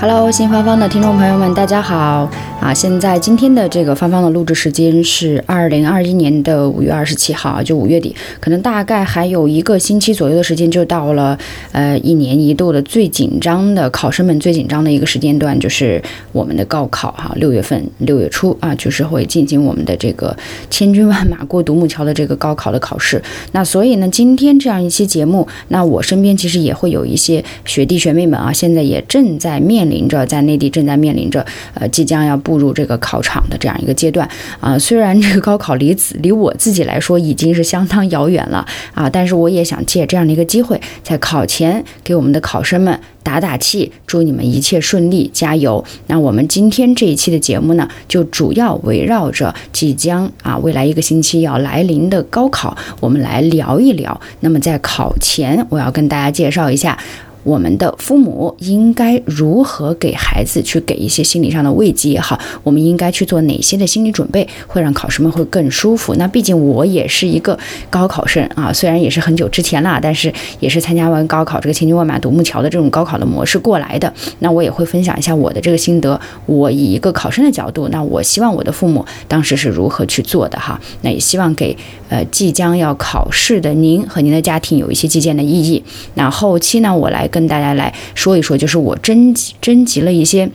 Hello，新芳芳的听众朋友们，大家好啊！现在今天的这个芳芳的录制时间是二零二一年的五月二十七号，就五月底，可能大概还有一个星期左右的时间就到了，呃，一年一度的最紧张的考生们最紧张的一个时间段，就是我们的高考哈，六月份六月初啊，就是会进行我们的这个千军万马过独木桥的这个高考的考试。那所以呢，今天这样一期节目，那我身边其实也会有一些学弟学妹们啊，现在也正在面。临着在内地正在面临着呃即将要步入这个考场的这样一个阶段啊，虽然这个高考离自离我自己来说已经是相当遥远了啊，但是我也想借这样的一个机会，在考前给我们的考生们打打气，祝你们一切顺利，加油！那我们今天这一期的节目呢，就主要围绕着即将啊未来一个星期要来临的高考，我们来聊一聊。那么在考前，我要跟大家介绍一下。我们的父母应该如何给孩子去给一些心理上的慰藉也好，我们应该去做哪些的心理准备，会让考生们会更舒服？那毕竟我也是一个高考生啊，虽然也是很久之前了，但是也是参加完高考这个千军万马独木桥的这种高考的模式过来的。那我也会分享一下我的这个心得。我以一个考生的角度，那我希望我的父母当时是如何去做的哈？那也希望给呃即将要考试的您和您的家庭有一些借鉴的意义。那后期呢，我来。跟大家来说一说，就是我征集征集了一些。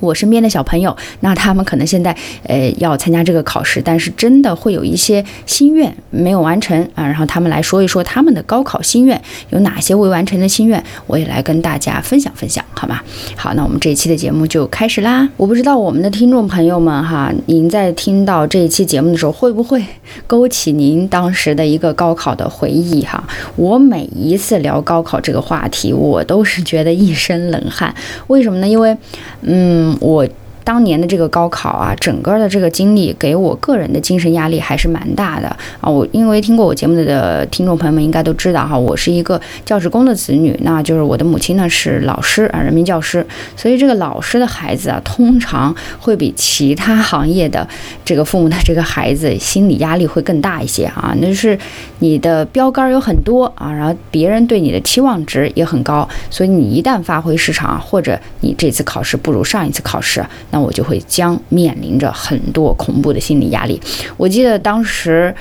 我身边的小朋友，那他们可能现在呃要参加这个考试，但是真的会有一些心愿没有完成啊，然后他们来说一说他们的高考心愿有哪些未完成的心愿，我也来跟大家分享分享，好吗？好，那我们这一期的节目就开始啦。我不知道我们的听众朋友们哈，您在听到这一期节目的时候，会不会勾起您当时的一个高考的回忆哈？我每一次聊高考这个话题，我都是觉得一身冷汗，为什么呢？因为，嗯。我。当年的这个高考啊，整个的这个经历给我个人的精神压力还是蛮大的啊。我因为听过我节目的听众朋友们应该都知道哈，我是一个教职工的子女，那就是我的母亲呢是老师啊，人民教师，所以这个老师的孩子啊，通常会比其他行业的这个父母的这个孩子心理压力会更大一些啊。那就是你的标杆有很多啊，然后别人对你的期望值也很高，所以你一旦发挥失常，或者你这次考试不如上一次考试。那我就会将面临着很多恐怖的心理压力。我记得当时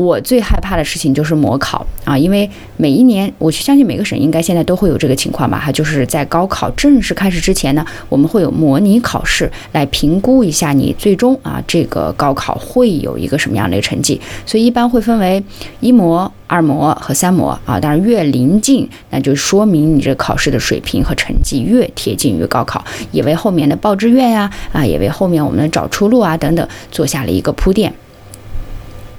我最害怕的事情就是模考啊，因为每一年，我相信每个省应该现在都会有这个情况吧，哈，就是在高考正式开始之前呢，我们会有模拟考试来评估一下你最终啊这个高考会有一个什么样的一个成绩，所以一般会分为一模。二模和三模啊，当然越临近，那就说明你这考试的水平和成绩越贴近于高考，也为后面的报志愿呀啊，也为后面我们的找出路啊等等做下了一个铺垫。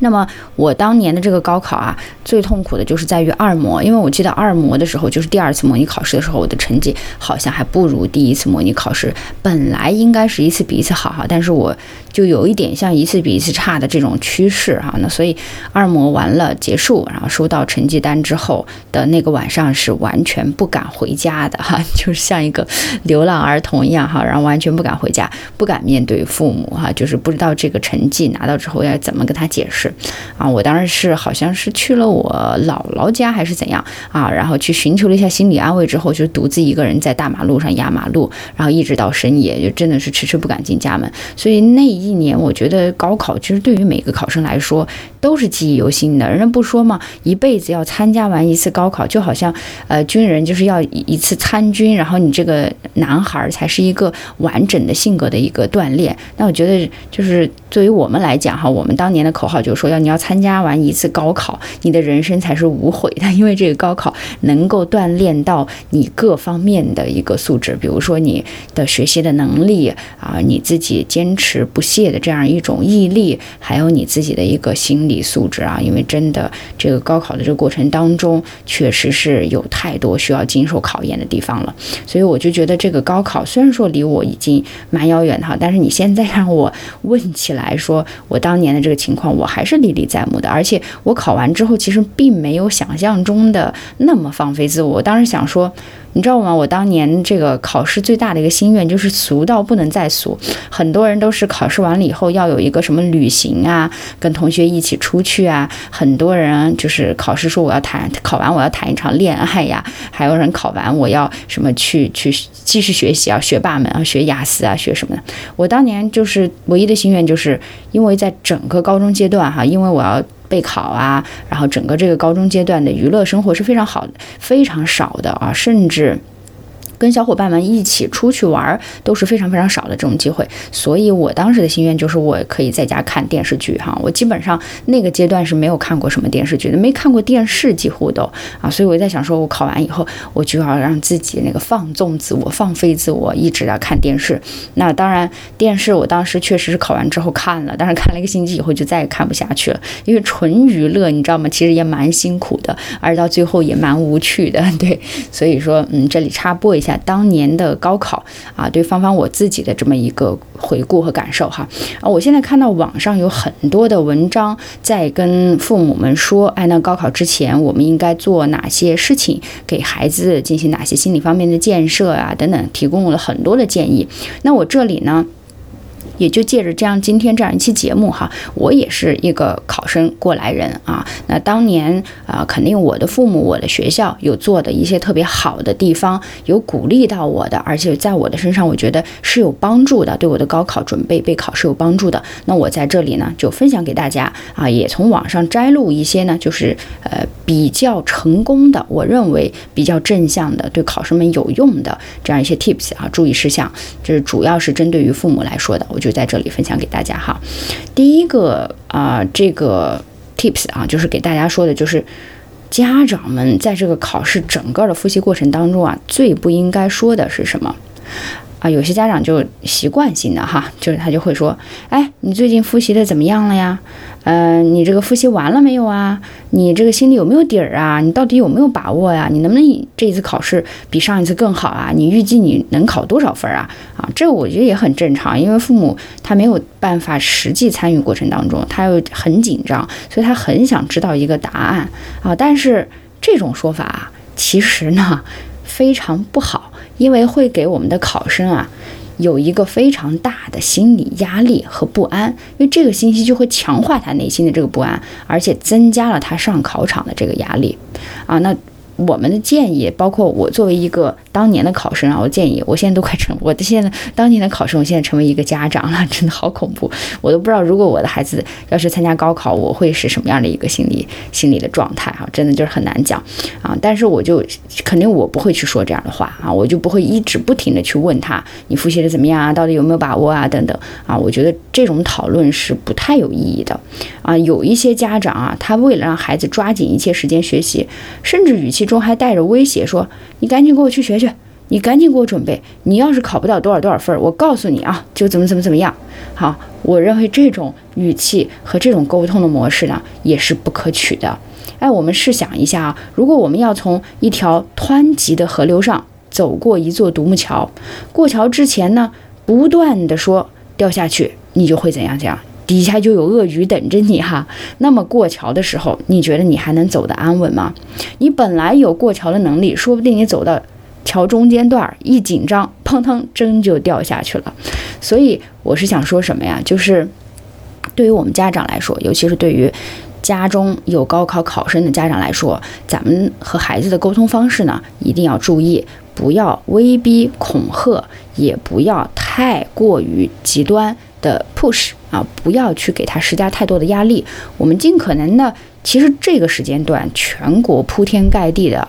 那么我当年的这个高考啊，最痛苦的就是在于二模，因为我记得二模的时候，就是第二次模拟考试的时候，我的成绩好像还不如第一次模拟考试。本来应该是一次比一次好哈，但是我就有一点像一次比一次差的这种趋势哈。那所以二模完了结束，然后收到成绩单之后的那个晚上是完全不敢回家的哈，就是像一个流浪儿童一样哈，然后完全不敢回家，不敢面对父母哈，就是不知道这个成绩拿到之后要怎么跟他解释。啊，我当时是好像是去了我姥姥家还是怎样啊，然后去寻求了一下心理安慰之后，就独自一个人在大马路上压马路，然后一直到深夜，就真的是迟迟不敢进家门。所以那一年，我觉得高考其实对于每个考生来说都是记忆犹新的。人家不说嘛，一辈子要参加完一次高考，就好像呃军人就是要一次参军，然后你这个男孩才是一个完整的性格的一个锻炼。那我觉得就是对于我们来讲哈，我们当年的口号就是。说要你要参加完一次高考，你的人生才是无悔的，因为这个高考能够锻炼到你各方面的一个素质，比如说你的学习的能力啊，你自己坚持不懈的这样一种毅力，还有你自己的一个心理素质啊，因为真的这个高考的这个过程当中，确实是有太多需要经受考验的地方了，所以我就觉得这个高考虽然说离我已经蛮遥远的哈，但是你现在让我问起来说我当年的这个情况，我还是是历历在目的，而且我考完之后其实并没有想象中的那么放飞自我，我当时想说。你知道吗？我当年这个考试最大的一个心愿就是俗到不能再俗。很多人都是考试完了以后要有一个什么旅行啊，跟同学一起出去啊。很多人就是考试说我要谈，考完我要谈一场恋爱呀。还有人考完我要什么去去继续学习啊，学霸们啊，学雅思啊，学什么的。我当年就是唯一的心愿，就是因为在整个高中阶段哈，因为我要。备考啊，然后整个这个高中阶段的娱乐生活是非常好的，非常少的啊，甚至。跟小伙伴们一起出去玩都是非常非常少的这种机会，所以我当时的心愿就是我可以在家看电视剧哈。我基本上那个阶段是没有看过什么电视剧的，没看过电视几乎都啊。所以我在想说，我考完以后我就要让自己那个放纵自我、放飞自我，一直要看电视。那当然，电视我当时确实是考完之后看了，但是看了一个星期以后就再也看不下去了，因为纯娱乐，你知道吗？其实也蛮辛苦的，而到最后也蛮无趣的。对，所以说，嗯，这里插播一下。当年的高考啊，对芳芳我自己的这么一个回顾和感受哈啊，我现在看到网上有很多的文章在跟父母们说，哎，那高考之前我们应该做哪些事情，给孩子进行哪些心理方面的建设啊等等，提供了很多的建议。那我这里呢？也就借着这样今天这样一期节目哈，我也是一个考生过来人啊。那当年啊，肯定我的父母、我的学校有做的一些特别好的地方，有鼓励到我的，而且在我的身上，我觉得是有帮助的，对我的高考准备备考是有帮助的。那我在这里呢，就分享给大家啊，也从网上摘录一些呢，就是呃比较成功的，我认为比较正向的，对考生们有用的这样一些 tips 啊，注意事项，就是主要是针对于父母来说的，我觉在这里分享给大家哈，第一个啊，这个 tips 啊，就是给大家说的，就是家长们在这个考试整个的复习过程当中啊，最不应该说的是什么？啊，有些家长就习惯性的哈，就是他就会说，哎，你最近复习的怎么样了呀？嗯，你这个复习完了没有啊？你这个心里有没有底儿啊？你到底有没有把握呀？你能不能这一次考试比上一次更好啊？你预计你能考多少分啊？啊，这个我觉得也很正常，因为父母他没有办法实际参与过程当中，他又很紧张，所以他很想知道一个答案啊。但是这种说法其实呢非常不好。因为会给我们的考生啊有一个非常大的心理压力和不安，因为这个信息就会强化他内心的这个不安，而且增加了他上考场的这个压力啊。那我们的建议，包括我作为一个。当年的考生啊，我建议，我现在都快成，我的现在当年的考生，我现在成为一个家长了，真的好恐怖，我都不知道如果我的孩子要是参加高考，我会是什么样的一个心理心理的状态哈，真的就是很难讲啊。但是我就肯定我不会去说这样的话啊，我就不会一直不停的去问他，你复习的怎么样啊，到底有没有把握啊等等啊，我觉得这种讨论是不太有意义的啊。有一些家长啊，他为了让孩子抓紧一切时间学习，甚至语气中还带着威胁说，你赶紧给我去学。去，你赶紧给我准备。你要是考不到多少多少分，我告诉你啊，就怎么怎么怎么样。好，我认为这种语气和这种沟通的模式呢，也是不可取的。哎，我们试想一下啊，如果我们要从一条湍急的河流上走过一座独木桥，过桥之前呢，不断的说掉下去，你就会怎样怎样，底下就有鳄鱼等着你哈。那么过桥的时候，你觉得你还能走得安稳吗？你本来有过桥的能力，说不定你走到。桥中间段儿一紧张，砰腾，真就掉下去了。所以我是想说什么呀？就是对于我们家长来说，尤其是对于家中有高考考生的家长来说，咱们和孩子的沟通方式呢，一定要注意，不要威逼恐吓，也不要太过于极端。的 push 啊，不要去给他施加太多的压力。我们尽可能的，其实这个时间段全国铺天盖地的，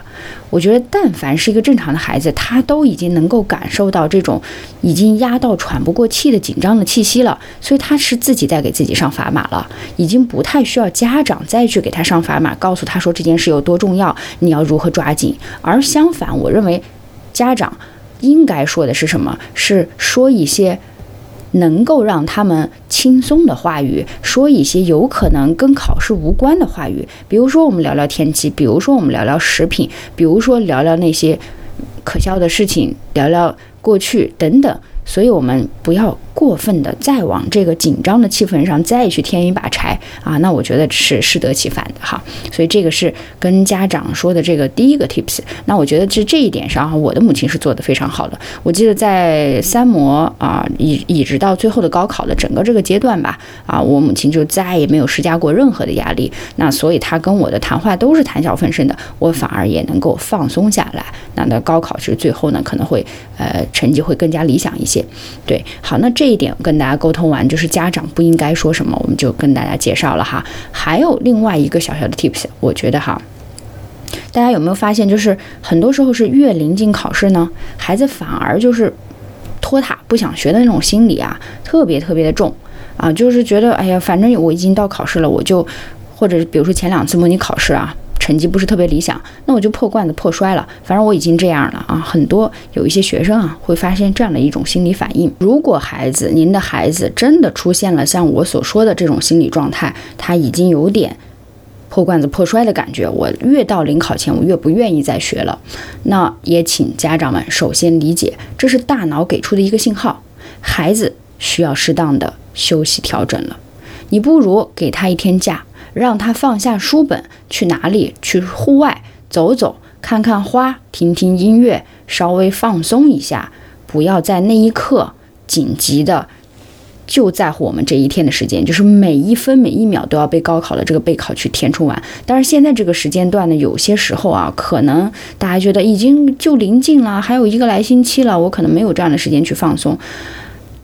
我觉得但凡是一个正常的孩子，他都已经能够感受到这种已经压到喘不过气的紧张的气息了，所以他是自己在给自己上砝码了，已经不太需要家长再去给他上砝码，告诉他说这件事有多重要，你要如何抓紧。而相反，我认为家长应该说的是什么？是说一些。能够让他们轻松的话语，说一些有可能跟考试无关的话语，比如说我们聊聊天气，比如说我们聊聊食品，比如说聊聊那些可笑的事情，聊聊过去等等。所以，我们不要过分的再往这个紧张的气氛上再去添一把柴啊！那我觉得是适得其反的哈。所以，这个是跟家长说的这个第一个 tips。那我觉得这这一点上，我的母亲是做的非常好的。我记得在三模啊，一一直到最后的高考的整个这个阶段吧，啊，我母亲就再也没有施加过任何的压力。那所以，她跟我的谈话都是谈笑风生的，我反而也能够放松下来。那那高考是最后呢，可能会呃成绩会更加理想一些。对，好，那这一点跟大家沟通完，就是家长不应该说什么，我们就跟大家介绍了哈。还有另外一个小小的 tips，我觉得哈，大家有没有发现，就是很多时候是越临近考试呢，孩子反而就是拖沓不想学的那种心理啊，特别特别的重啊，就是觉得哎呀，反正我已经到考试了，我就或者比如说前两次模拟考试啊。成绩不是特别理想，那我就破罐子破摔了。反正我已经这样了啊，很多有一些学生啊会发现这样的一种心理反应。如果孩子，您的孩子真的出现了像我所说的这种心理状态，他已经有点破罐子破摔的感觉，我越到临考前，我越不愿意再学了。那也请家长们首先理解，这是大脑给出的一个信号，孩子需要适当的休息调整了。你不如给他一天假。让他放下书本，去哪里？去户外走走，看看花，听听音乐，稍微放松一下。不要在那一刻紧急的就在乎我们这一天的时间，就是每一分每一秒都要被高考的这个备考去填充完。但是现在这个时间段呢，有些时候啊，可能大家觉得已经就临近了，还有一个来星期了，我可能没有这样的时间去放松。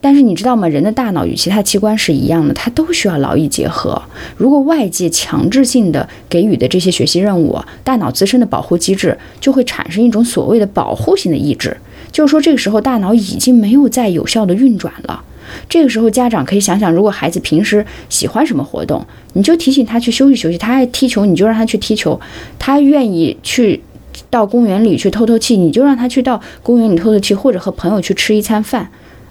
但是你知道吗？人的大脑与其他器官是一样的，它都需要劳逸结合。如果外界强制性的给予的这些学习任务，大脑自身的保护机制就会产生一种所谓的保护性的意志，就是说这个时候大脑已经没有再有效的运转了。这个时候家长可以想想，如果孩子平时喜欢什么活动，你就提醒他去休息休息。他爱踢球，你就让他去踢球；他愿意去到公园里去透透气，你就让他去到公园里透透气，或者和朋友去吃一餐饭。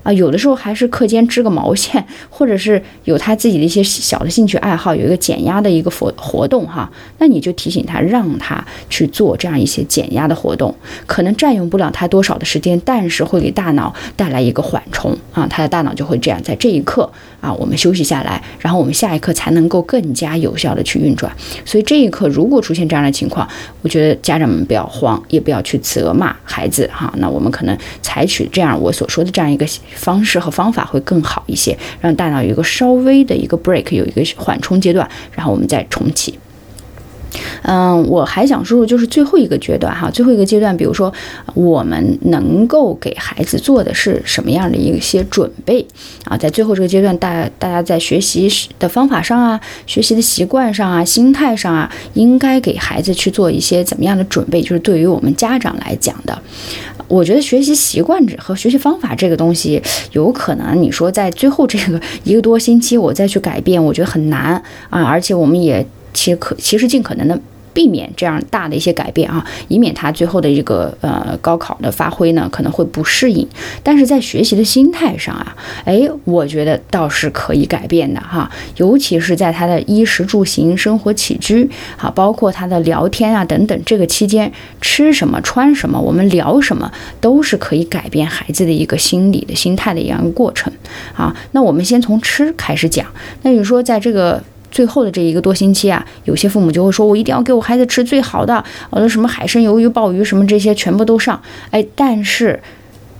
啊，有的时候还是课间织个毛线，或者是有他自己的一些小的兴趣爱好，有一个减压的一个活活动哈，那你就提醒他，让他去做这样一些减压的活动，可能占用不了他多少的时间，但是会给大脑带来一个缓冲啊，他的大脑就会这样，在这一刻啊，我们休息下来，然后我们下一刻才能够更加有效的去运转。所以这一刻如果出现这样的情况，我觉得家长们不要慌，也不要去责骂孩子哈，那我们可能采取这样我所说的这样一个。方式和方法会更好一些，让大脑有一个稍微的一个 break，有一个缓冲阶段，然后我们再重启。嗯，我还想说说，就是最后一个阶段哈，最后一个阶段，比如说我们能够给孩子做的是什么样的一些准备啊？在最后这个阶段，大大家在学习的方法上啊，学习的习惯上啊，心态上啊，应该给孩子去做一些怎么样的准备？就是对于我们家长来讲的，我觉得学习习惯和学习方法这个东西，有可能你说在最后这个一个多星期我再去改变，我觉得很难啊，而且我们也。其实可，其实尽可能的避免这样大的一些改变啊，以免他最后的一个呃高考的发挥呢可能会不适应。但是在学习的心态上啊，哎，我觉得倒是可以改变的哈，尤其是在他的衣食住行、生活起居，啊，包括他的聊天啊等等，这个期间吃什么、穿什么，我们聊什么，都是可以改变孩子的一个心理的心态的一样过程啊。那我们先从吃开始讲，那你说在这个。最后的这一个多星期啊，有些父母就会说：“我一定要给我孩子吃最好的，我的什么海参、鱿鱼、鲍鱼什么这些全部都上。”哎，但是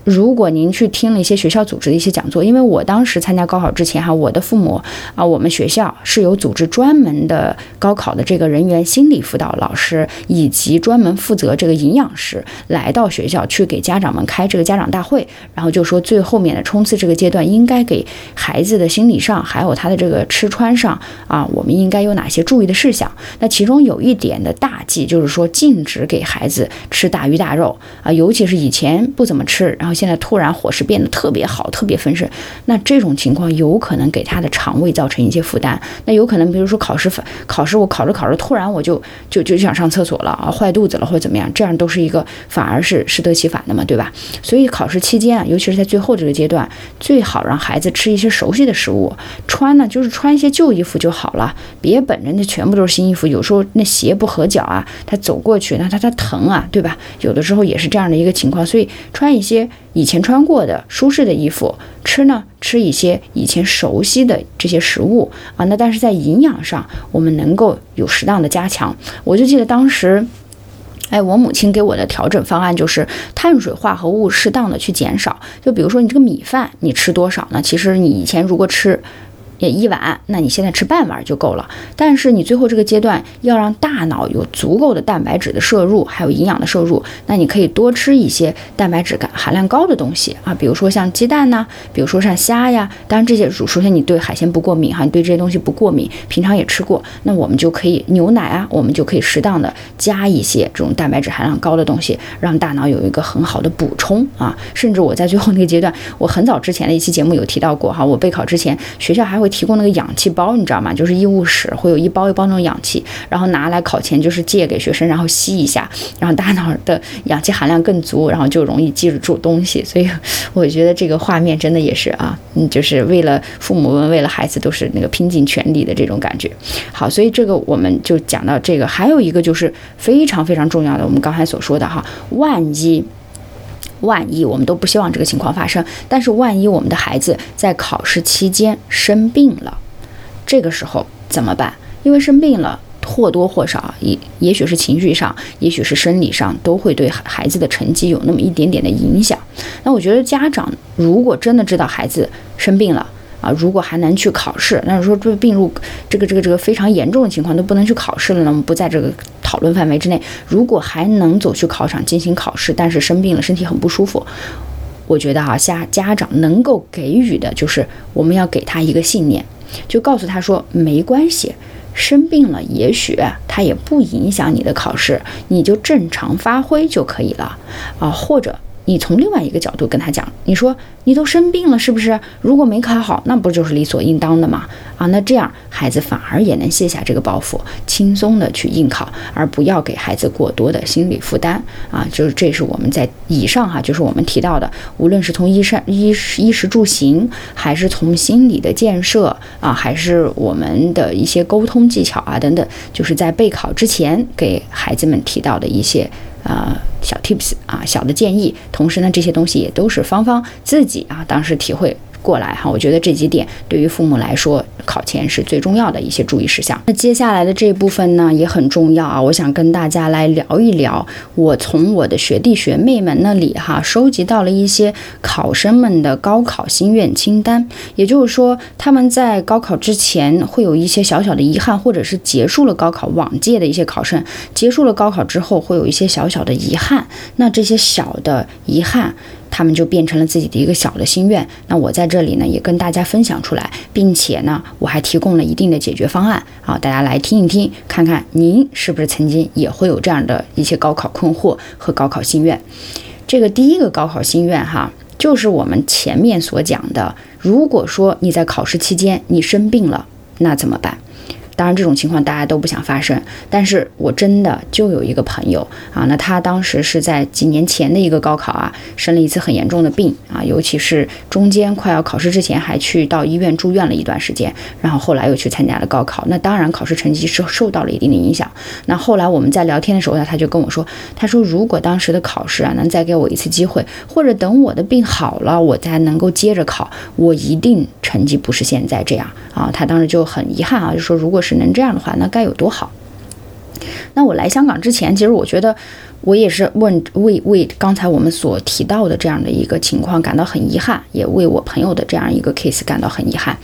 如果您去听了一些学校组织的一些讲座，因为我当时参加高考之前哈，我的父母啊，我们学校是有组织专门的高考的这个人员、心理辅导老师以及专门负责这个营养师来到学校去给家长们开这个家长大会，然后就说最后面的冲刺这个阶段应该给孩子的心理上还有他的这个吃穿上啊，我们应该有哪些注意的事项？那其中有一点的大忌就是说禁止给孩子吃大鱼大肉啊，尤其是以前不怎么吃，然后。现在突然伙食变得特别好，特别丰盛，那这种情况有可能给他的肠胃造成一些负担。那有可能，比如说考试考试我考着考着，突然我就就就想上厕所了啊，坏肚子了或者怎么样，这样都是一个反而是适得其反的嘛，对吧？所以考试期间啊，尤其是在最后这个阶段，最好让孩子吃一些熟悉的食物，穿呢就是穿一些旧衣服就好了，别本着那全部都是新衣服，有时候那鞋不合脚啊，他走过去那他他疼啊，对吧？有的时候也是这样的一个情况，所以穿一些。以前穿过的舒适的衣服，吃呢吃一些以前熟悉的这些食物啊，那但是在营养上，我们能够有适当的加强。我就记得当时，哎，我母亲给我的调整方案就是碳水化合物适当的去减少。就比如说你这个米饭，你吃多少呢？其实你以前如果吃。也一碗，那你现在吃半碗就够了。但是你最后这个阶段要让大脑有足够的蛋白质的摄入，还有营养的摄入，那你可以多吃一些蛋白质感含量高的东西啊，比如说像鸡蛋呐，比如说像虾呀。当然这些首先你对海鲜不过敏哈，你对这些东西不过敏，平常也吃过，那我们就可以牛奶啊，我们就可以适当的加一些这种蛋白质含量高的东西，让大脑有一个很好的补充啊。甚至我在最后那个阶段，我很早之前的一期节目有提到过哈，我备考之前学校还会。提供那个氧气包，你知道吗？就是医务室会有一包一包那种氧气，然后拿来考前就是借给学生，然后吸一下，然后大脑的氧气含量更足，然后就容易记住东西。所以我觉得这个画面真的也是啊，嗯，就是为了父母们，为了孩子，都是那个拼尽全力的这种感觉。好，所以这个我们就讲到这个，还有一个就是非常非常重要的，我们刚才所说的哈，万一。万一我们都不希望这个情况发生，但是万一我们的孩子在考试期间生病了，这个时候怎么办？因为生病了，或多或少也也许是情绪上，也许是生理上，都会对孩子的成绩有那么一点点的影响。那我觉得家长如果真的知道孩子生病了，啊，如果还能去考试，那说这病入这个这个这个非常严重的情况都不能去考试了，那么不在这个讨论范围之内。如果还能走去考场进行考试，但是生病了，身体很不舒服，我觉得哈，家家长能够给予的就是我们要给他一个信念，就告诉他说没关系，生病了也许他也不影响你的考试，你就正常发挥就可以了啊，或者。你从另外一个角度跟他讲，你说你都生病了，是不是？如果没考好，那不就是理所应当的吗？啊，那这样孩子反而也能卸下这个包袱，轻松的去应考，而不要给孩子过多的心理负担啊。就是这是我们在以上哈，就是我们提到的，无论是从衣衫衣衣食住行，还是从心理的建设啊，还是我们的一些沟通技巧啊等等，就是在备考之前给孩子们提到的一些。啊，小 tips 啊，小的建议，同时呢，这些东西也都是芳芳自己啊当时体会。过来哈，我觉得这几点对于父母来说，考前是最重要的一些注意事项。那接下来的这一部分呢，也很重要啊，我想跟大家来聊一聊，我从我的学弟学妹们那里哈，收集到了一些考生们的高考心愿清单。也就是说，他们在高考之前会有一些小小的遗憾，或者是结束了高考往届的一些考生，结束了高考之后会有一些小小的遗憾。那这些小的遗憾。他们就变成了自己的一个小的心愿。那我在这里呢，也跟大家分享出来，并且呢，我还提供了一定的解决方案。啊，大家来听一听，看看您是不是曾经也会有这样的一些高考困惑和高考心愿。这个第一个高考心愿哈，就是我们前面所讲的，如果说你在考试期间你生病了，那怎么办？当然，这种情况大家都不想发生，但是我真的就有一个朋友啊，那他当时是在几年前的一个高考啊，生了一次很严重的病啊，尤其是中间快要考试之前还去到医院住院了一段时间，然后后来又去参加了高考，那当然考试成绩是受到了一定的影响。那后来我们在聊天的时候呢，他就跟我说，他说如果当时的考试啊能再给我一次机会，或者等我的病好了，我再能够接着考，我一定成绩不是现在这样啊。他当时就很遗憾啊，就说如果是。是能这样的话，那该有多好！那我来香港之前，其实我觉得我也是问为为刚才我们所提到的这样的一个情况感到很遗憾，也为我朋友的这样一个 case 感到很遗憾。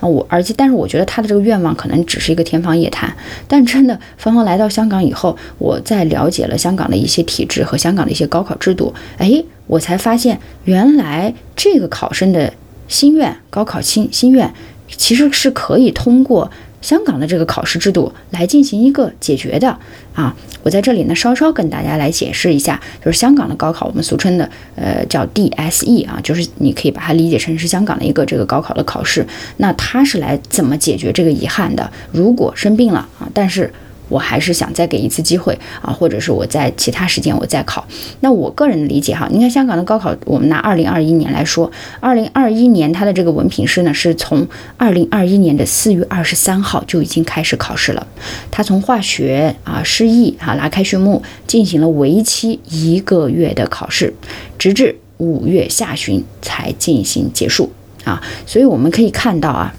那，我而且但是我觉得他的这个愿望可能只是一个天方夜谭。但真的，芳芳来到香港以后，我在了解了香港的一些体制和香港的一些高考制度，哎，我才发现原来这个考生的心愿，高考心心愿其实是可以通过。香港的这个考试制度来进行一个解决的啊，我在这里呢稍稍跟大家来解释一下，就是香港的高考，我们俗称的呃叫 DSE 啊，就是你可以把它理解成是香港的一个这个高考的考试，那它是来怎么解决这个遗憾的？如果生病了啊，但是。我还是想再给一次机会啊，或者是我在其他时间我再考。那我个人的理解哈，你看香港的高考，我们拿二零二一年来说，二零二一年它的这个文凭试呢，是从二零二一年的四月二十三号就已经开始考试了。它从化学啊、诗意啊拉开序幕，进行了为期一个月的考试，直至五月下旬才进行结束啊。所以我们可以看到啊。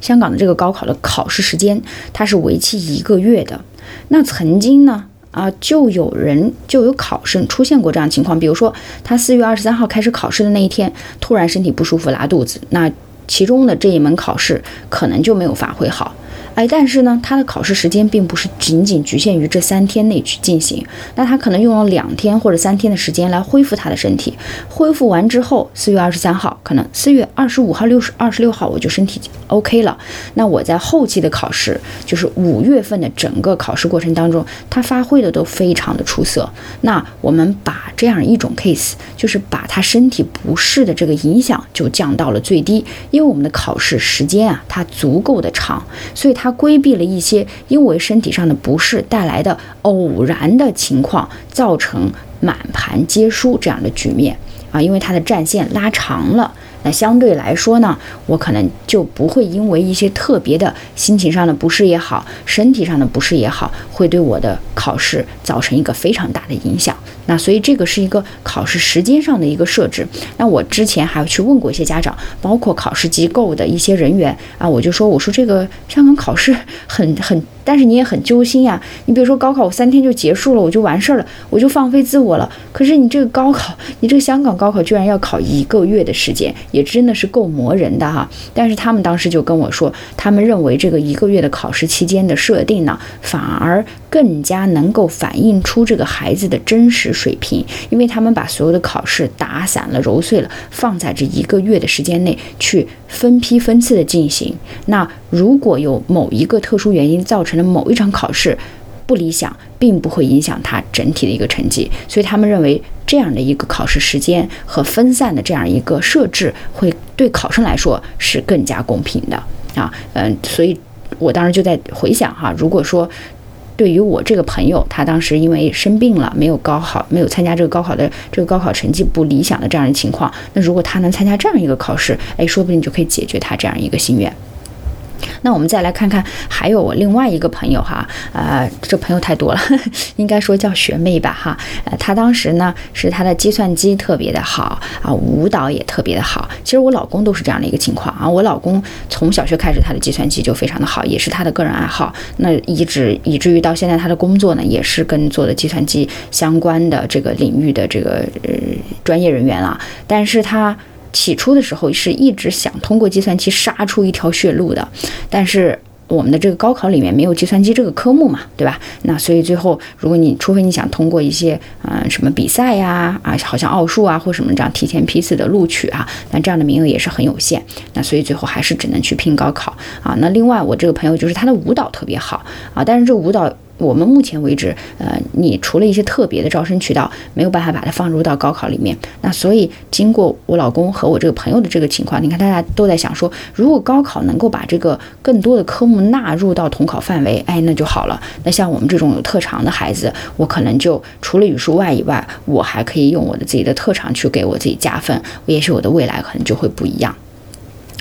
香港的这个高考的考试时间，它是为期一个月的。那曾经呢，啊，就有人就有考生出现过这样情况，比如说他四月二十三号开始考试的那一天，突然身体不舒服拉肚子，那其中的这一门考试可能就没有发挥好。哎，但是呢，他的考试时间并不是仅仅局限于这三天内去进行，那他可能用了两天或者三天的时间来恢复他的身体。恢复完之后，四月二十三号，可能四月二十五号、六十二十六号，我就身体 OK 了。那我在后期的考试，就是五月份的整个考试过程当中，他发挥的都非常的出色。那我们把这样一种 case，就是把他身体不适的这个影响就降到了最低，因为我们的考试时间啊，它足够的长，所以。他规避了一些因为身体上的不适带来的偶然的情况，造成满盘皆输这样的局面啊，因为他的战线拉长了。相对来说呢，我可能就不会因为一些特别的心情上的不适也好，身体上的不适也好，会对我的考试造成一个非常大的影响。那所以这个是一个考试时间上的一个设置。那我之前还去问过一些家长，包括考试机构的一些人员啊，我就说，我说这个香港考试很很。但是你也很揪心呀，你比如说高考，我三天就结束了，我就完事儿了，我就放飞自我了。可是你这个高考，你这个香港高考居然要考一个月的时间，也真的是够磨人的哈。但是他们当时就跟我说，他们认为这个一个月的考试期间的设定呢，反而更加能够反映出这个孩子的真实水平，因为他们把所有的考试打散了、揉碎了，放在这一个月的时间内去分批分次的进行。那如果有某一个特殊原因造成的某一场考试不理想，并不会影响他整体的一个成绩，所以他们认为这样的一个考试时间和分散的这样一个设置，会对考生来说是更加公平的啊。嗯，所以我当时就在回想哈，如果说对于我这个朋友，他当时因为生病了，没有高考，没有参加这个高考的这个高考成绩不理想的这样的情况，那如果他能参加这样一个考试，哎，说不定就可以解决他这样一个心愿。那我们再来看看，还有我另外一个朋友哈，呃，这朋友太多了，应该说叫学妹吧哈，呃，她当时呢是她的计算机特别的好啊，舞蹈也特别的好。其实我老公都是这样的一个情况啊，我老公从小学开始他的计算机就非常的好，也是他的个人爱好。那一直以至于到现在他的工作呢，也是跟做的计算机相关的这个领域的这个呃专业人员了。但是他。起初的时候是一直想通过计算机杀出一条血路的，但是我们的这个高考里面没有计算机这个科目嘛，对吧？那所以最后，如果你除非你想通过一些嗯什么比赛呀啊，好像奥数啊或什么这样提前批次的录取啊，那这样的名额也是很有限。那所以最后还是只能去拼高考啊。那另外我这个朋友就是他的舞蹈特别好啊，但是这舞蹈。我们目前为止，呃，你除了一些特别的招生渠道，没有办法把它放入到高考里面。那所以，经过我老公和我这个朋友的这个情况，你看大家都在想说，如果高考能够把这个更多的科目纳入到统考范围，哎，那就好了。那像我们这种有特长的孩子，我可能就除了语数外以外，我还可以用我的自己的特长去给我自己加分，也许我的未来可能就会不一样。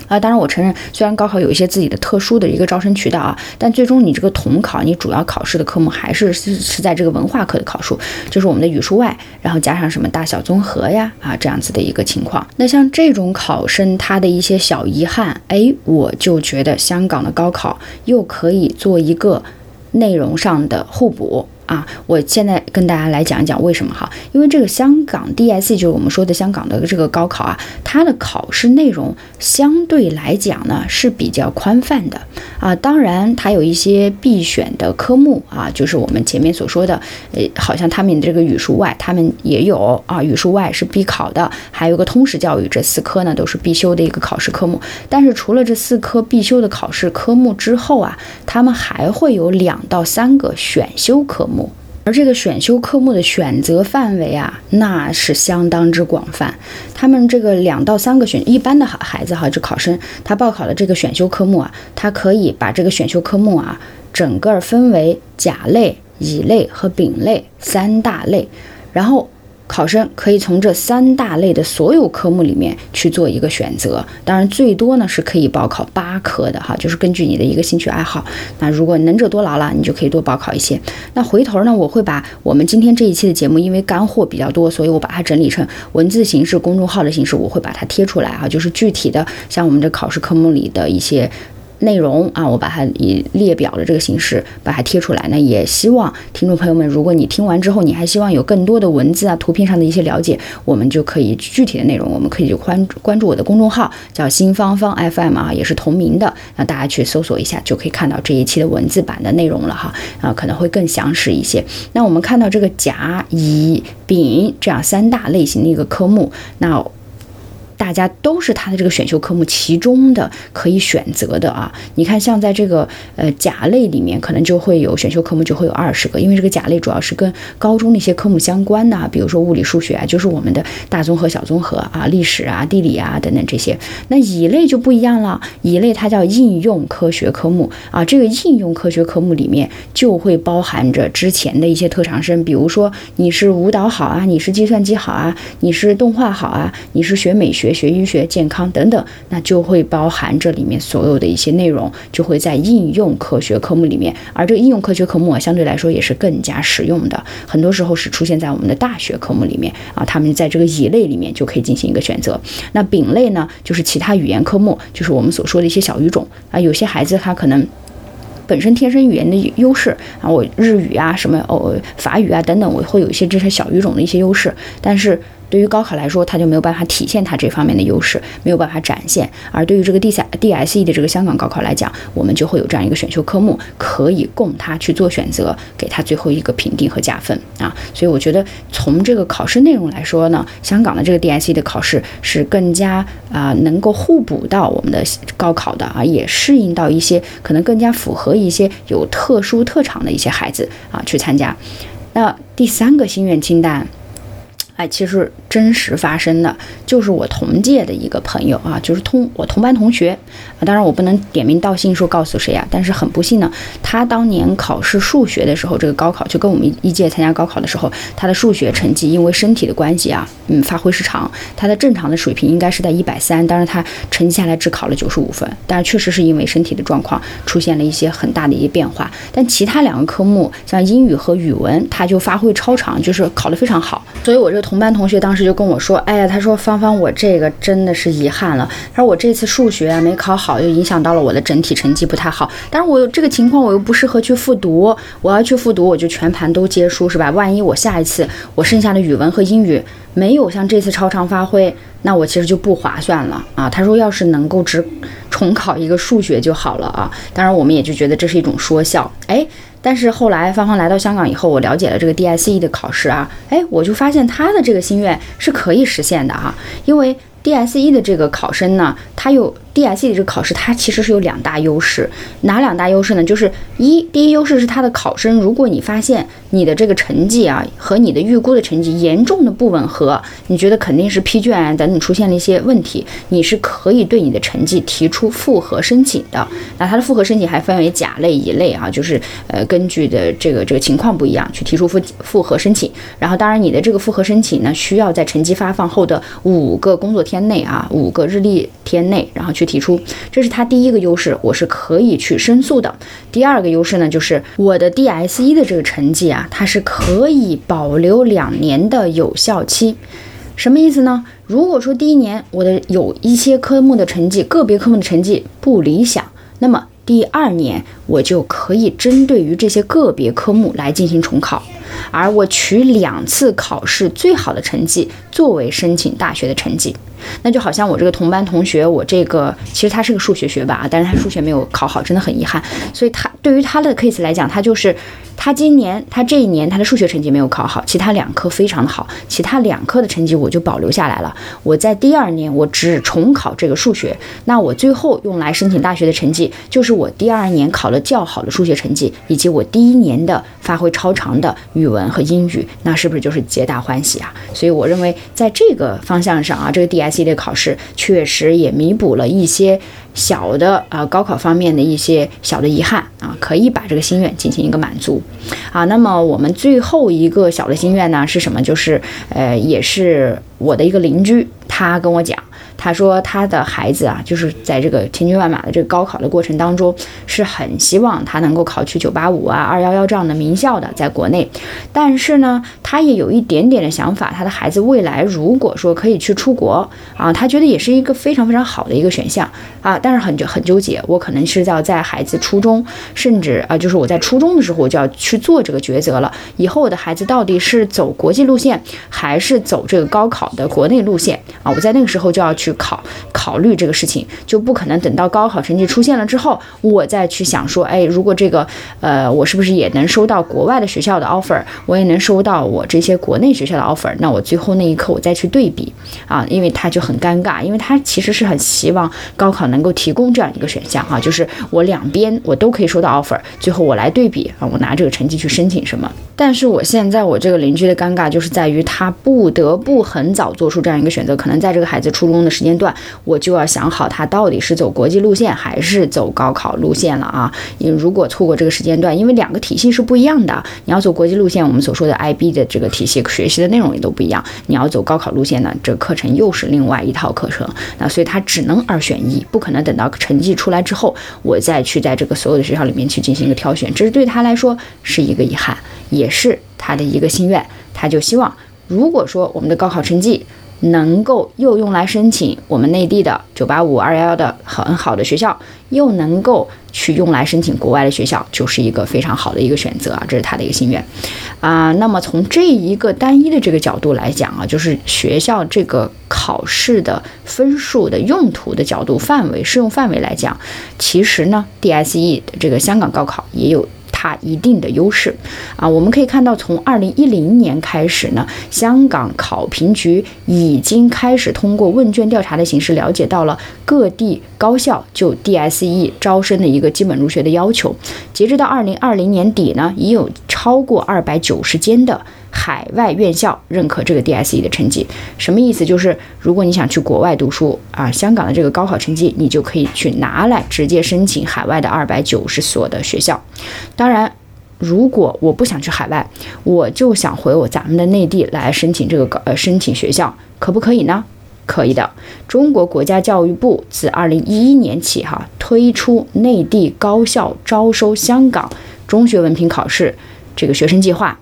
啊，当然我承认，虽然高考有一些自己的特殊的一个招生渠道啊，但最终你这个统考，你主要考试的科目还是是是在这个文化课的考数，就是我们的语数外，然后加上什么大小综合呀啊这样子的一个情况。那像这种考生他的一些小遗憾，哎，我就觉得香港的高考又可以做一个内容上的互补。啊，我现在跟大家来讲一讲为什么哈，因为这个香港 DSE 就是我们说的香港的这个高考啊，它的考试内容相对来讲呢是比较宽泛的。啊，当然它有一些必选的科目啊，就是我们前面所说的，呃，好像他们这个语数外他们也有啊，语数外是必考的，还有个通识教育这四科呢都是必修的一个考试科目，但是除了这四科必修的考试科目之后啊，他们还会有两到三个选修科目。而这个选修科目的选择范围啊，那是相当之广泛。他们这个两到三个选一般的孩孩子哈，就考生他报考的这个选修科目啊，他可以把这个选修科目啊，整个分为甲类、乙类和丙类三大类，然后。考生可以从这三大类的所有科目里面去做一个选择，当然最多呢是可以报考八科的哈，就是根据你的一个兴趣爱好。那如果能者多劳了，你就可以多报考一些。那回头呢，我会把我们今天这一期的节目，因为干货比较多，所以我把它整理成文字形式、公众号的形式，我会把它贴出来哈，就是具体的像我们这考试科目里的一些。内容啊，我把它以列表的这个形式把它贴出来。那也希望听众朋友们，如果你听完之后，你还希望有更多的文字啊、图片上的一些了解，我们就可以具体的内容，我们可以关关注我的公众号，叫新芳芳 FM 啊，也是同名的。那大家去搜索一下，就可以看到这一期的文字版的内容了哈。啊，可能会更详实一些。那我们看到这个甲、乙、丙这样三大类型的一个科目，那。大家都是它的这个选修科目其中的可以选择的啊！你看，像在这个呃甲类里面，可能就会有选修科目就会有二十个，因为这个甲类主要是跟高中那些科目相关的，比如说物理、数学啊，就是我们的大综合、小综合啊，历史啊、地理啊等等这些。那乙类就不一样了，乙类它叫应用科学科目啊，这个应用科学科目里面就会包含着之前的一些特长生，比如说你是舞蹈好啊，你是计算机好啊，你是动画好啊，你是学美学。学学医学、健康等等，那就会包含这里面所有的一些内容，就会在应用科学科目里面。而这个应用科学科目啊，相对来说也是更加实用的，很多时候是出现在我们的大学科目里面啊。他们在这个乙类里面就可以进行一个选择。那丙类呢，就是其他语言科目，就是我们所说的一些小语种啊。有些孩子他可能本身天生语言的优势啊，我日语啊、什么哦法语啊等等，我会有一些这些小语种的一些优势，但是。对于高考来说，他就没有办法体现他这方面的优势，没有办法展现。而对于这个 D 三 DSE 的这个香港高考来讲，我们就会有这样一个选修科目，可以供他去做选择，给他最后一个评定和加分啊。所以我觉得从这个考试内容来说呢，香港的这个 DSE 的考试是更加啊能够互补到我们的高考的啊，也适应到一些可能更加符合一些有特殊特长的一些孩子啊去参加。那第三个心愿清单。哎，其实真实发生的，就是我同届的一个朋友啊，就是同我同班同学啊。当然我不能点名道姓说告诉谁啊，但是很不幸呢，他当年考试数学的时候，这个高考就跟我们一届参加高考的时候，他的数学成绩因为身体的关系啊，嗯，发挥失常，他的正常的水平应该是在一百三，但是他成绩下来只考了九十五分，但是确实是因为身体的状况出现了一些很大的一些变化。但其他两个科目，像英语和语文，他就发挥超常，就是考得非常好，所以我这个。同班同学当时就跟我说：“哎呀，他说芳芳，我这个真的是遗憾了。他说我这次数学没考好，又影响到了我的整体成绩不太好。但是我这个情况我又不适合去复读，我要去复读，我就全盘都接书，是吧？万一我下一次我剩下的语文和英语没有像这次超常发挥，那我其实就不划算了啊。他说要是能够只重考一个数学就好了啊。当然我们也就觉得这是一种说笑，哎。”但是后来芳芳来到香港以后，我了解了这个 DSE 的考试啊，哎，我就发现她的这个心愿是可以实现的哈，因为 DSE 的这个考生呢，他又。DSE 的这个考试，它其实是有两大优势，哪两大优势呢？就是一，第一优势是它的考生，如果你发现你的这个成绩啊和你的预估的成绩严重的不吻合，你觉得肯定是批卷等等出现了一些问题，你是可以对你的成绩提出复核申请的。那它的复核申请还分为甲类、乙类啊，就是呃根据的这个这个情况不一样去提出复复核申请。然后当然你的这个复核申请呢，需要在成绩发放后的五个工作天内啊，五个日历天内，然后去。提出，这是他第一个优势，我是可以去申诉的。第二个优势呢，就是我的 DSE 的这个成绩啊，它是可以保留两年的有效期。什么意思呢？如果说第一年我的有一些科目的成绩，个别科目的成绩不理想，那么第二年我就可以针对于这些个别科目来进行重考，而我取两次考试最好的成绩作为申请大学的成绩。那就好像我这个同班同学，我这个其实他是个数学学霸啊，但是他数学没有考好，真的很遗憾。所以他对于他的 case 来讲，他就是他今年他这一年他的数学成绩没有考好，其他两科非常的好，其他两科的成绩我就保留下来了。我在第二年我只重考这个数学，那我最后用来申请大学的成绩就是我第二年考了较好的数学成绩，以及我第一年的发挥超常的语语文和英语，那是不是就是皆大欢喜啊？所以我认为在这个方向上啊，这个 DSE 的考试确实也弥补了一些小的啊高考方面的一些小的遗憾啊，可以把这个心愿进行一个满足啊。那么我们最后一个小的心愿呢是什么？就是呃，也是我的一个邻居，他跟我讲。他说他的孩子啊，就是在这个千军万马的这个高考的过程当中，是很希望他能够考取九八五啊、二幺幺这样的名校的，在国内。但是呢，他也有一点点的想法，他的孩子未来如果说可以去出国啊，他觉得也是一个非常非常好的一个选项啊。但是很很纠结，我可能是要在孩子初中，甚至啊，就是我在初中的时候我就要去做这个抉择了。以后我的孩子到底是走国际路线，还是走这个高考的国内路线啊？我在那个时候就要去。去考考虑这个事情，就不可能等到高考成绩出现了之后，我再去想说，哎，如果这个，呃，我是不是也能收到国外的学校的 offer，我也能收到我这些国内学校的 offer？那我最后那一刻我再去对比啊，因为他就很尴尬，因为他其实是很希望高考能够提供这样一个选项哈，就是我两边我都可以收到 offer，最后我来对比啊，我拿这个成绩去申请什么？但是我现在我这个邻居的尴尬就是在于他不得不很早做出这样一个选择，可能在这个孩子初中的时间段，我就要想好他到底是走国际路线还是走高考路线了啊！因为如果错过这个时间段，因为两个体系是不一样的，你要走国际路线，我们所说的 IB 的这个体系学习的内容也都不一样；你要走高考路线呢，这课程又是另外一套课程。那所以他只能二选一，不可能等到成绩出来之后，我再去在这个所有的学校里面去进行一个挑选，这是对他来说是一个遗憾。也是他的一个心愿，他就希望，如果说我们的高考成绩能够又用来申请我们内地的九八五二幺幺的很好的学校，又能够去用来申请国外的学校，就是一个非常好的一个选择啊，这是他的一个心愿啊。那么从这一个单一的这个角度来讲啊，就是学校这个考试的分数的用途的角度范围适用范围来讲，其实呢，DSE 的这个香港高考也有。它一定的优势啊，我们可以看到，从二零一零年开始呢，香港考评局已经开始通过问卷调查的形式了解到了各地高校就 DSE 招生的一个基本入学的要求。截止到二零二零年底呢，已有超过二百九十间的。海外院校认可这个 DSE 的成绩，什么意思？就是如果你想去国外读书啊，香港的这个高考成绩，你就可以去拿来直接申请海外的二百九十所的学校。当然，如果我不想去海外，我就想回我咱们的内地来申请这个呃申请学校，可不可以呢？可以的。中国国家教育部自二零一一年起哈推出内地高校招收香港中学文凭考试这个学生计划。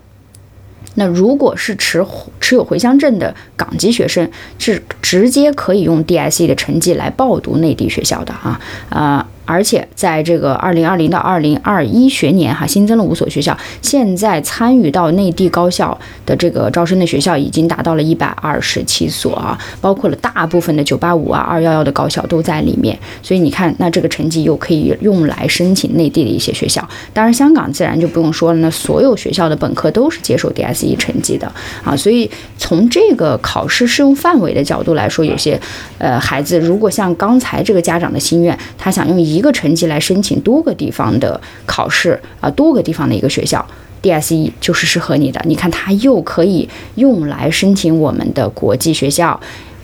那如果是持持有回乡证的港籍学生，是直接可以用 DSE 的成绩来报读内地学校的啊啊。而且在这个二零二零到二零二一学年，哈，新增了五所学校。现在参与到内地高校的这个招生的学校已经达到了一百二十七所啊，包括了大部分的九八五啊、二幺幺的高校都在里面。所以你看，那这个成绩又可以用来申请内地的一些学校。当然，香港自然就不用说了，那所有学校的本科都是接受 DSE 成绩的啊。所以从这个考试适用范围的角度来说，有些呃孩子如果像刚才这个家长的心愿，他想用一一个成绩来申请多个地方的考试啊，多个地方的一个学校，DSE 就是适合你的。你看，它又可以用来申请我们的国际学校。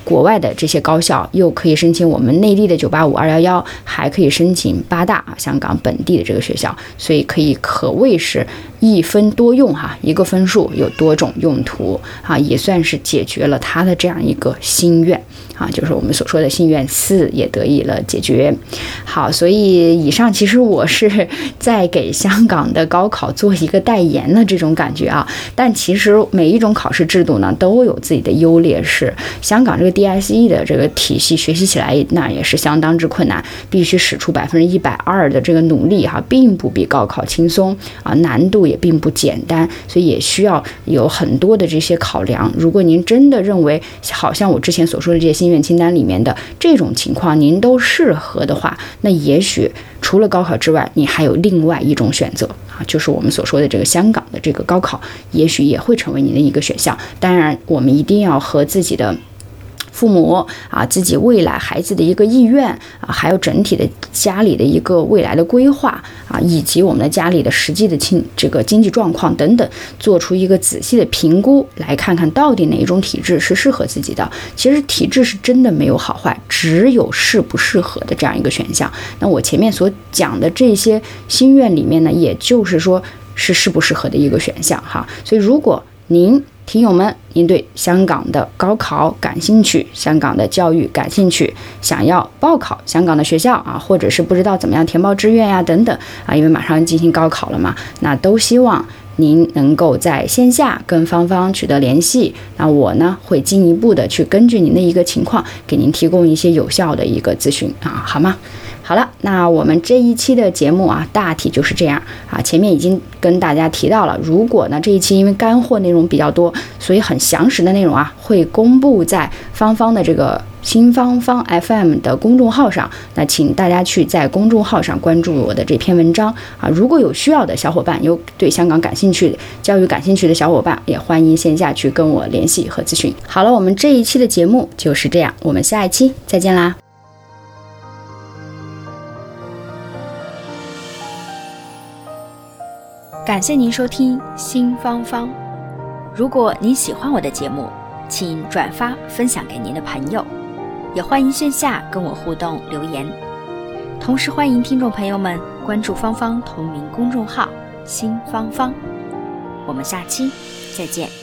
国外的这些高校又可以申请我们内地的九八五二幺幺，还可以申请八大啊香港本地的这个学校，所以可以可谓是一分多用哈，一个分数有多种用途啊，也算是解决了他的这样一个心愿啊，就是我们所说的心愿四也得以了解决。好，所以以上其实我是在给香港的高考做一个代言的这种感觉啊，但其实每一种考试制度呢都有自己的优劣势，香港这个。DSE 的这个体系学习起来，那也是相当之困难，必须使出百分之一百二的这个努力哈，并不比高考轻松啊，难度也并不简单，所以也需要有很多的这些考量。如果您真的认为，好像我之前所说的这些心愿清单里面的这种情况，您都适合的话，那也许除了高考之外，你还有另外一种选择啊，就是我们所说的这个香港的这个高考，也许也会成为您的一个选项。当然，我们一定要和自己的。父母啊，自己未来孩子的一个意愿啊，还有整体的家里的一个未来的规划啊，以及我们的家里的实际的经这个经济状况等等，做出一个仔细的评估，来看看到底哪一种体质是适合自己的。其实体质是真的没有好坏，只有适不适合的这样一个选项。那我前面所讲的这些心愿里面呢，也就是说是适不适合的一个选项哈。所以如果您听友们，您对香港的高考感兴趣，香港的教育感兴趣，想要报考香港的学校啊，或者是不知道怎么样填报志愿呀等等啊，因为马上进行高考了嘛，那都希望您能够在线下跟芳芳取得联系，那我呢会进一步的去根据您的一个情况，给您提供一些有效的一个咨询啊，好吗？好了，那我们这一期的节目啊，大体就是这样啊。前面已经跟大家提到了，如果呢这一期因为干货内容比较多，所以很详实的内容啊，会公布在芳芳的这个新芳芳 FM 的公众号上。那请大家去在公众号上关注我的这篇文章啊。如果有需要的小伙伴，有对香港感兴趣、教育感兴趣的小伙伴，也欢迎线下去跟我联系和咨询。好了，我们这一期的节目就是这样，我们下一期再见啦。感谢您收听新芳芳。如果您喜欢我的节目，请转发分享给您的朋友，也欢迎线下跟我互动留言。同时欢迎听众朋友们关注芳芳同名公众号“新芳芳”。我们下期再见。